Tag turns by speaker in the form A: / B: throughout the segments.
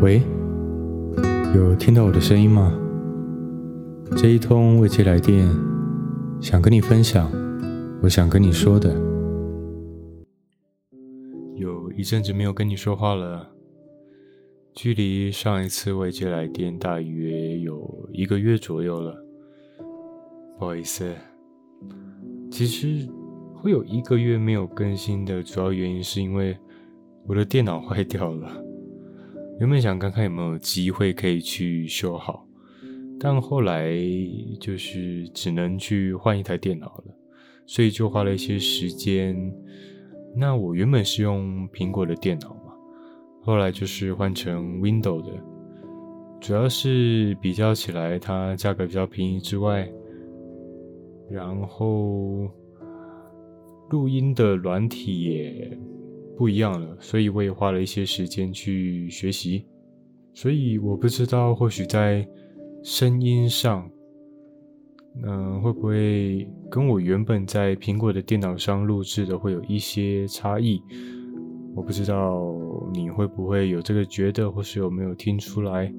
A: 喂，有听到我的声音吗？这一通未接来电，想跟你分享，我想跟你说的。有一阵子没有跟你说话了，距离上一次未接来电大约有一个月左右了。不好意思，其实会有一个月没有更新的主要原因是因为我的电脑坏掉了。原本想看看有没有机会可以去修好，但后来就是只能去换一台电脑了，所以就花了一些时间。那我原本是用苹果的电脑嘛，后来就是换成 Windows 的，主要是比较起来它价格比较便宜之外，然后录音的软体也不一样了，所以我也花了一些时间去学习，所以我不知道或许在声音上，嗯、会不会跟我原本在苹果的电脑上录制的会有一些差异？我不知道你会不会有这个觉得，或是有没有听出来？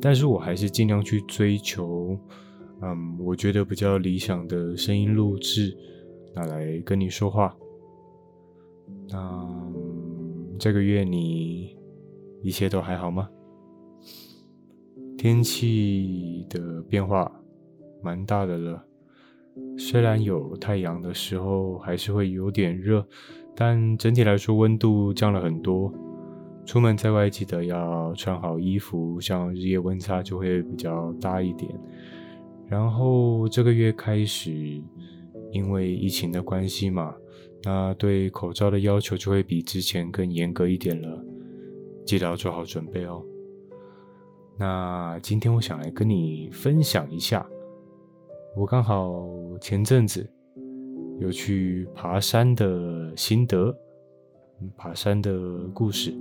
A: 但是我还是尽量去追求，嗯，我觉得比较理想的声音录制，拿来跟你说话。那这个月你一切都还好吗？天气的变化蛮大的了，虽然有太阳的时候还是会有点热，但整体来说温度降了很多。出门在外记得要穿好衣服，像日夜温差就会比较大一点。然后这个月开始，因为疫情的关系嘛。那对口罩的要求就会比之前更严格一点了，记得要做好准备哦。那今天我想来跟你分享一下，我刚好前阵子有去爬山的心得，爬山的故事。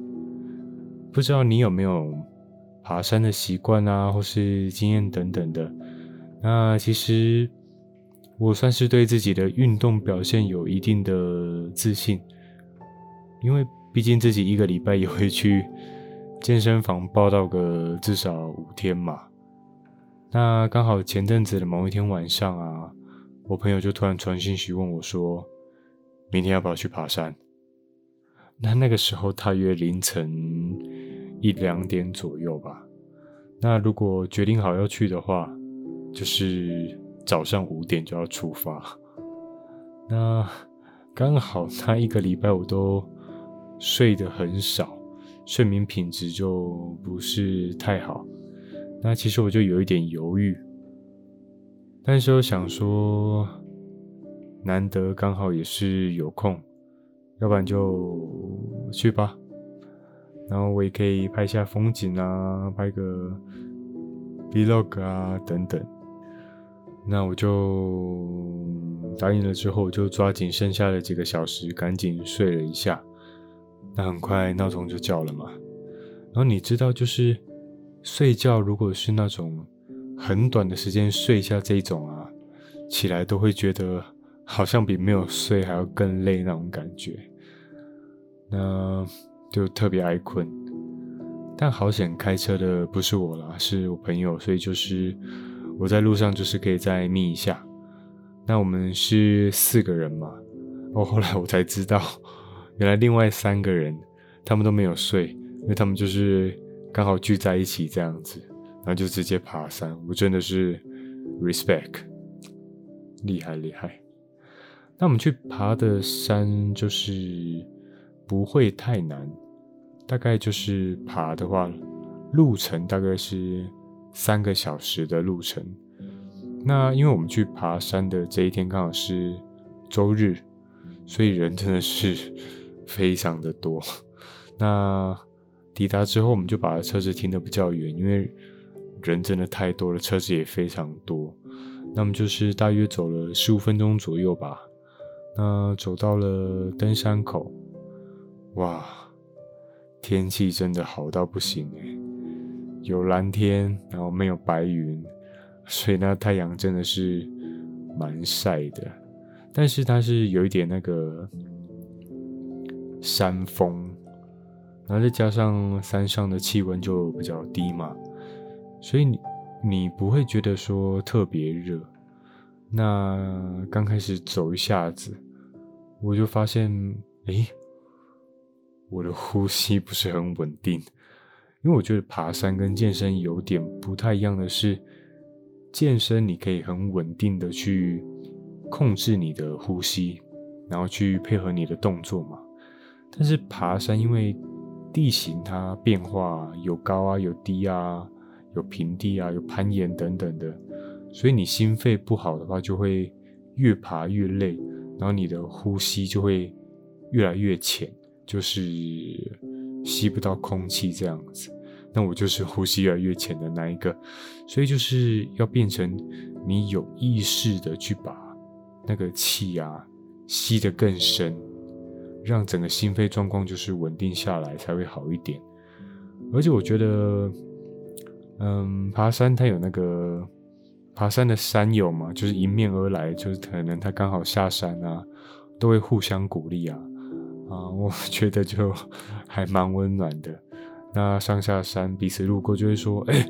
A: 不知道你有没有爬山的习惯啊，或是经验等等的。那其实。我算是对自己的运动表现有一定的自信，因为毕竟自己一个礼拜也会去健身房报到个至少五天嘛。那刚好前阵子的某一天晚上啊，我朋友就突然传讯息问我说，明天要不要去爬山？那那个时候大约凌晨一两点左右吧。那如果决定好要去的话，就是。早上五点就要出发，那刚好那一个礼拜我都睡得很少，睡眠品质就不是太好。那其实我就有一点犹豫，但是我想说，难得刚好也是有空，要不然就去吧。然后我也可以拍下风景啊，拍个 vlog 啊等等。那我就答应了之后，就抓紧剩下的几个小时，赶紧睡了一下。那很快闹钟就叫了嘛。然后你知道，就是睡觉，如果是那种很短的时间睡一下这种啊，起来都会觉得好像比没有睡还要更累那种感觉。那就特别爱困。但好险开车的不是我啦，是我朋友，所以就是。我在路上就是可以再眯一下，那我们是四个人嘛，哦，后来我才知道，原来另外三个人他们都没有睡，因为他们就是刚好聚在一起这样子，然后就直接爬山，我真的是 respect，厉害厉害。那我们去爬的山就是不会太难，大概就是爬的话，路程大概是。三个小时的路程，那因为我们去爬山的这一天刚好是周日，所以人真的是 非常的多。那抵达之后，我们就把车子停得比较远，因为人真的太多了，车子也非常多。那么就是大约走了十五分钟左右吧。那走到了登山口，哇，天气真的好到不行欸。有蓝天，然后没有白云，所以那太阳真的是蛮晒的。但是它是有一点那个山风，然后再加上山上的气温就比较低嘛，所以你你不会觉得说特别热。那刚开始走一下子，我就发现，诶，我的呼吸不是很稳定。因为我觉得爬山跟健身有点不太一样的是，健身你可以很稳定的去控制你的呼吸，然后去配合你的动作嘛。但是爬山因为地形它变化有高啊有低啊，有平地啊有攀岩等等的，所以你心肺不好的话，就会越爬越累，然后你的呼吸就会越来越浅，就是。吸不到空气这样子，那我就是呼吸越来越浅的那一个，所以就是要变成你有意识的去把那个气啊吸得更深，让整个心肺状况就是稳定下来才会好一点。而且我觉得，嗯，爬山它有那个爬山的山友嘛，就是迎面而来，就是可能他刚好下山啊，都会互相鼓励啊。啊，我 觉得就还蛮温暖的。那上下山彼此路过就会说：“哎、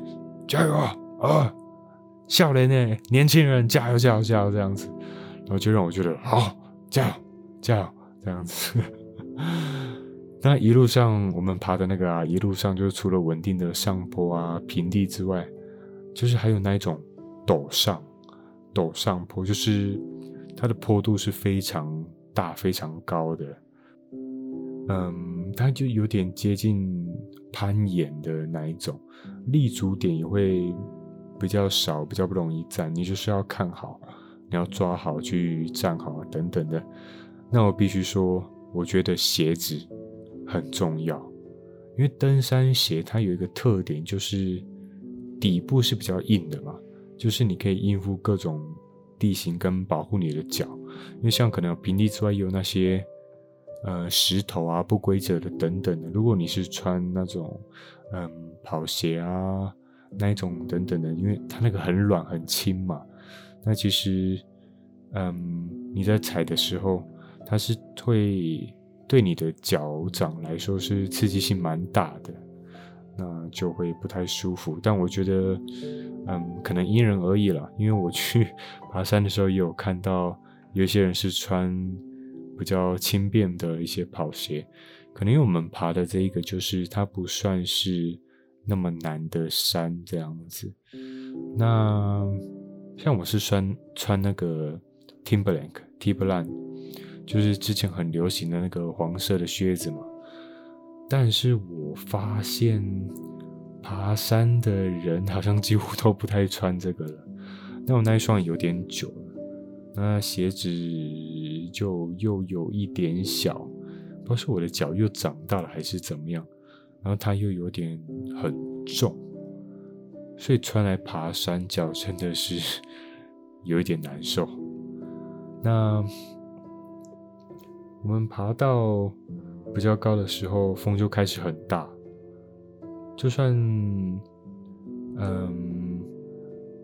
A: 加油啊！啊，笑脸呢，年轻人加油加油加油这样子。”然后就让我觉得好，加油加油这样子。那一路上我们爬的那个啊，一路上就是除了稳定的上坡啊、平地之外，就是还有那一种陡上陡上坡，就是它的坡度是非常大、非常高的。嗯，它就有点接近攀岩的那一种，立足点也会比较少，比较不容易站。你就是要看好，你要抓好去站好等等的。那我必须说，我觉得鞋子很重要，因为登山鞋它有一个特点，就是底部是比较硬的嘛，就是你可以应付各种地形跟保护你的脚。因为像可能平地之外，也有那些。呃，石头啊，不规则的等等的。如果你是穿那种，嗯，跑鞋啊，那一种等等的，因为它那个很软很轻嘛，那其实，嗯，你在踩的时候，它是会对你的脚掌来说是刺激性蛮大的，那就会不太舒服。但我觉得，嗯，可能因人而异了。因为我去 爬山的时候也有看到，有些人是穿。比较轻便的一些跑鞋，可能因为我们爬的这一个就是它不算是那么难的山这样子。那像我是穿穿那个 Timberland Timberland，就是之前很流行的那个黄色的靴子嘛。但是我发现爬山的人好像几乎都不太穿这个了。那我那一双有点久了。那鞋子就又有一点小，不知道是我的脚又长大了还是怎么样，然后它又有点很重，所以穿来爬山脚真的是 有一点难受。那我们爬到比较高的时候，风就开始很大，就算嗯，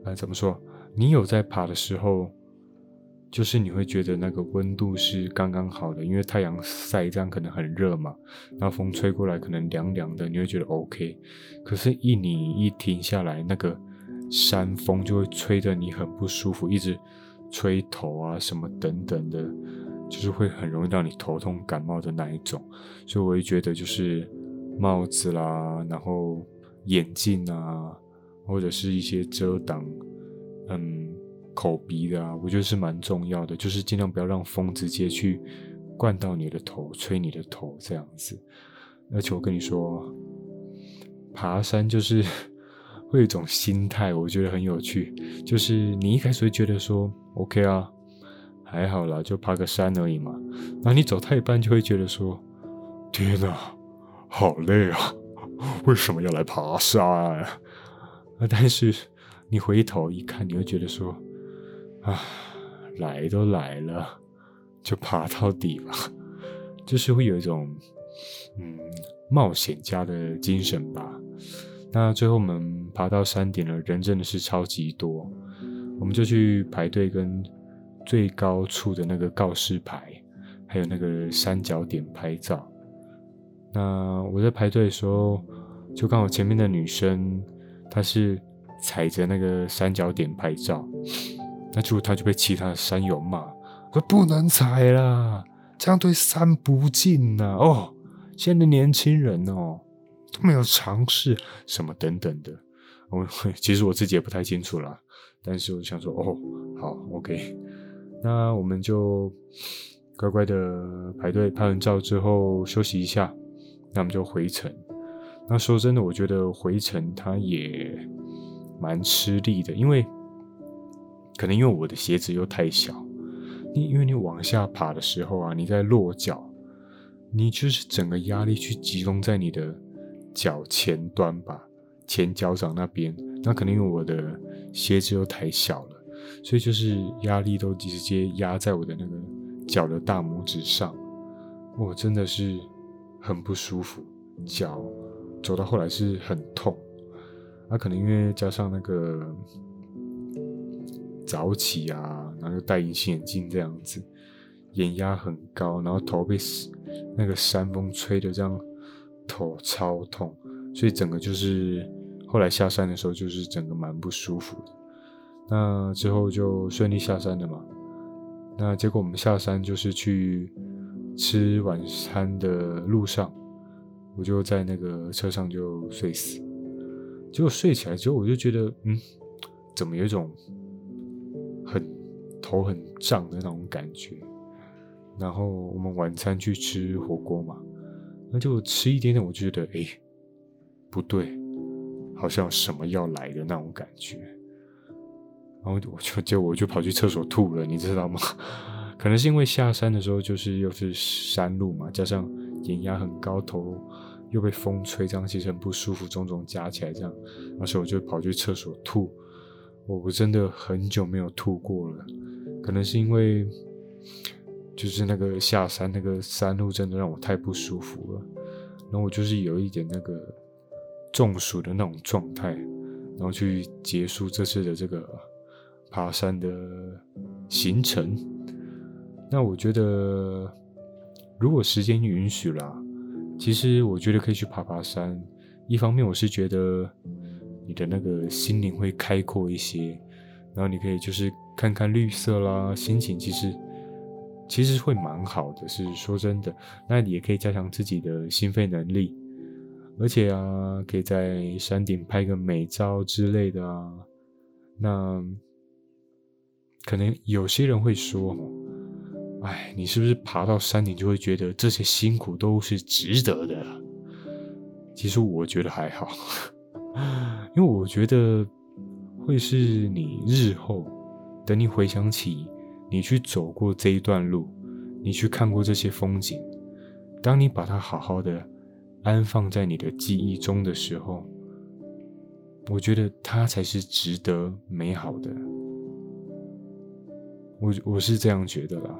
A: 啊怎么说，你有在爬的时候。就是你会觉得那个温度是刚刚好的，因为太阳晒这样可能很热嘛，然后风吹过来可能凉凉的，你会觉得 OK。可是，一你一停下来，那个山风就会吹得你很不舒服，一直吹头啊什么等等的，就是会很容易让你头痛感冒的那一种。所以，我会觉得就是帽子啦，然后眼镜啊，或者是一些遮挡，嗯。口鼻的啊，我觉得是蛮重要的，就是尽量不要让风直接去灌到你的头，吹你的头这样子。而且我跟你说，爬山就是会有一种心态，我觉得很有趣。就是你一开始会觉得说，OK 啊，还好啦，就爬个山而已嘛。然后你走太一半就会觉得说，天哪，好累啊，为什么要来爬山啊？但是你回头一看，你会觉得说。啊，来都来了，就爬到底吧，就是会有一种嗯冒险家的精神吧。那最后我们爬到山顶了，人真的是超级多，我们就去排队跟最高处的那个告示牌，还有那个三角点拍照。那我在排队的时候，就刚好前面的女生，她是踩着那个三角点拍照，那结果她就被其他的山友骂，说不能踩啦，这样对山不敬呐、哦，现在的年轻人哦，都没有尝试什么等等的。我 其实我自己也不太清楚啦，但是我想说，哦，好，OK，那我们就。乖乖的排队拍完照之后休息一下，那我们就回程。那说真的，我觉得回程它也蛮吃力的，因为可能因为我的鞋子又太小，你因为你往下爬的时候啊，你在落脚，你就是整个压力去集中在你的脚前端吧，前脚掌那边。那可能因为我的鞋子又太小了，所以就是压力都直接压在我的那个。脚的大拇指上，我真的是很不舒服，脚走到后来是很痛。那、可能因为加上那个早起啊，然后又戴隐形眼镜这样子，眼压很高，然后头被那个山风吹得这样头超痛，所以整个就是后来下山的时候就是整个蛮不舒服的。那之后就顺利下山了嘛。那结果我们下山就是去吃晚餐的路上，我就在那个车上就睡死。结果睡起来之后，我就觉得，嗯，怎么有一种头很胀的那种感觉。然后我们晚餐去吃火锅嘛，那就吃一点点，我就觉得，哎，不对，好像什么要来的那种感觉。然后我就就我就跑去厕所吐了，你知道吗？可能是因为下山的时候就是又是山路嘛，加上眼压很高，头又被风吹，这样其实很不舒服，种种加起来这样，而且我就跑去厕所吐。我我真的很久没有吐过了，可能是因为就是那个下山那个山路真的让我太不舒服了，然后我就是有一点那个中暑的那种状态，然后去结束这次的这个。爬山的行程，那我觉得，如果时间允许啦，其实我觉得可以去爬爬山。一方面，我是觉得你的那个心灵会开阔一些，然后你可以就是看看绿色啦，心情其实其实会蛮好的。是说真的，那你也可以加强自己的心肺能力，而且啊，可以在山顶拍个美照之类的啊，那。可能有些人会说：“哎，你是不是爬到山顶就会觉得这些辛苦都是值得的？”其实我觉得还好，因为我觉得会是你日后等你回想起你去走过这一段路，你去看过这些风景，当你把它好好的安放在你的记忆中的时候，我觉得它才是值得美好的。我我是这样觉得啦，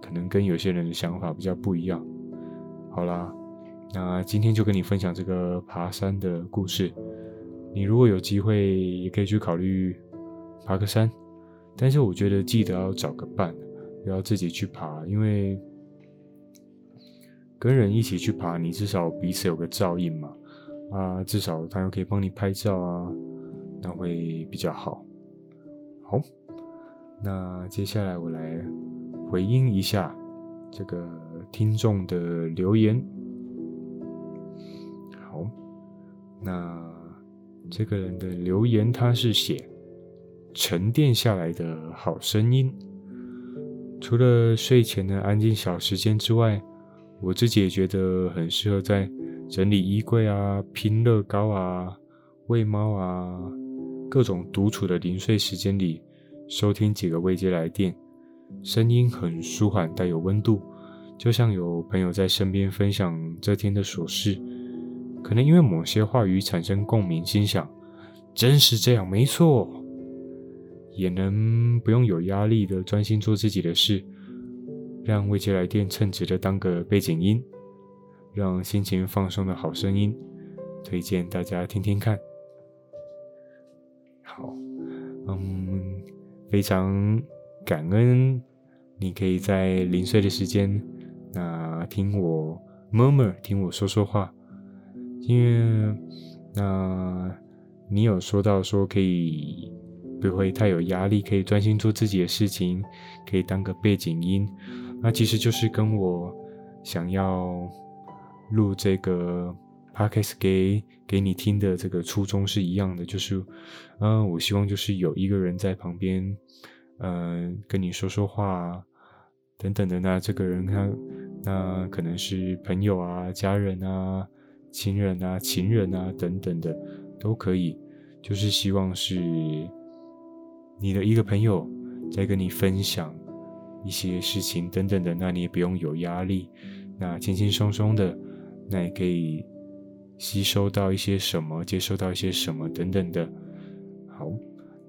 A: 可能跟有些人的想法比较不一样。好啦，那今天就跟你分享这个爬山的故事。你如果有机会，也可以去考虑爬个山，但是我觉得记得要找个伴，不要自己去爬，因为跟人一起去爬，你至少彼此有个照应嘛，啊，至少他又可以帮你拍照啊，那会比较好。好。那接下来我来回应一下这个听众的留言。好，那这个人的留言他是写沉淀下来的好声音。除了睡前的安静小时间之外，我自己也觉得很适合在整理衣柜啊、拼乐高啊、喂猫啊、各种独处的零碎时间里。收听几个未接来电，声音很舒缓，带有温度，就像有朋友在身边分享这天的琐事。可能因为某些话语产生共鸣，心想真是这样，没错。也能不用有压力的专心做自己的事，让未接来电称职的当个背景音，让心情放松的好声音，推荐大家听听看。好，嗯。非常感恩，你可以在零碎的时间，那听我 murmur 听我说说话，因为那、你有说到说可以不会太有压力，可以专心做自己的事情，可以当个背景音，那其实就是跟我想要录这个 podcast 给给你听的这个初衷是一样的，就是嗯、我希望就是有一个人在旁边，嗯、跟你说说话。等等的，那这个人他，那可能是朋友啊、家人啊、亲人啊、情人啊等等的，都可以。就是希望是你的一个朋友在跟你分享一些事情等等的，那你也不用有压力，那轻轻松松的，那也可以吸收到一些什么，接收到一些什么等等的。好，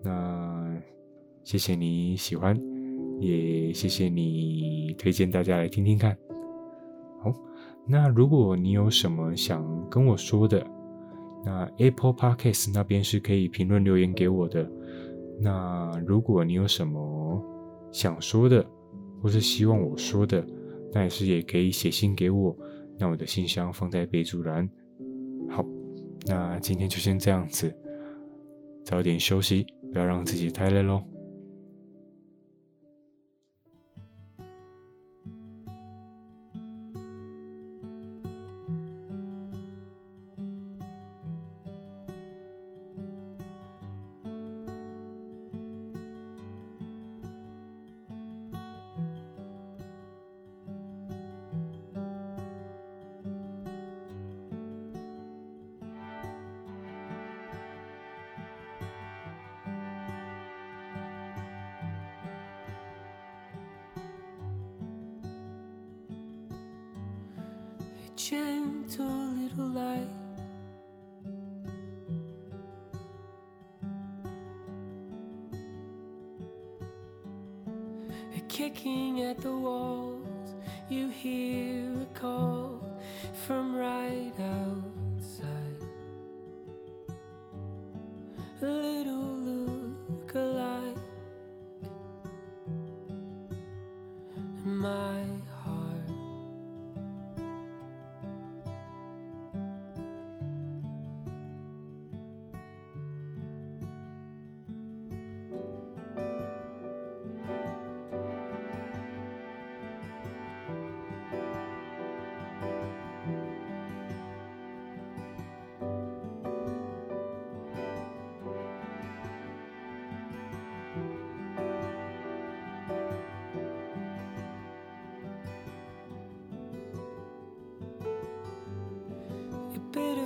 A: 那谢谢你喜欢。也谢谢你推荐大家来听听看。好，那如果你有什么想跟我说的，那 Apple Podcast 那边是可以评论留言给我的。那如果你有什么想说的，或是希望我说的，那也是也可以写信给我。那我的信箱放在备注栏。好，那今天就先这样子，早点休息，不要让自己太累喽。Gentle little light, kicking at the walls. You hear a call from right outside.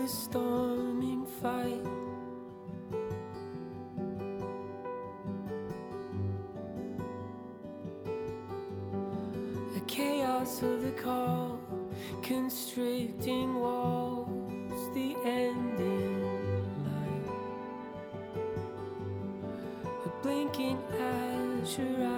A: Bitter storming fight. The chaos of the call, constricting walls, the ending light. A blinking as your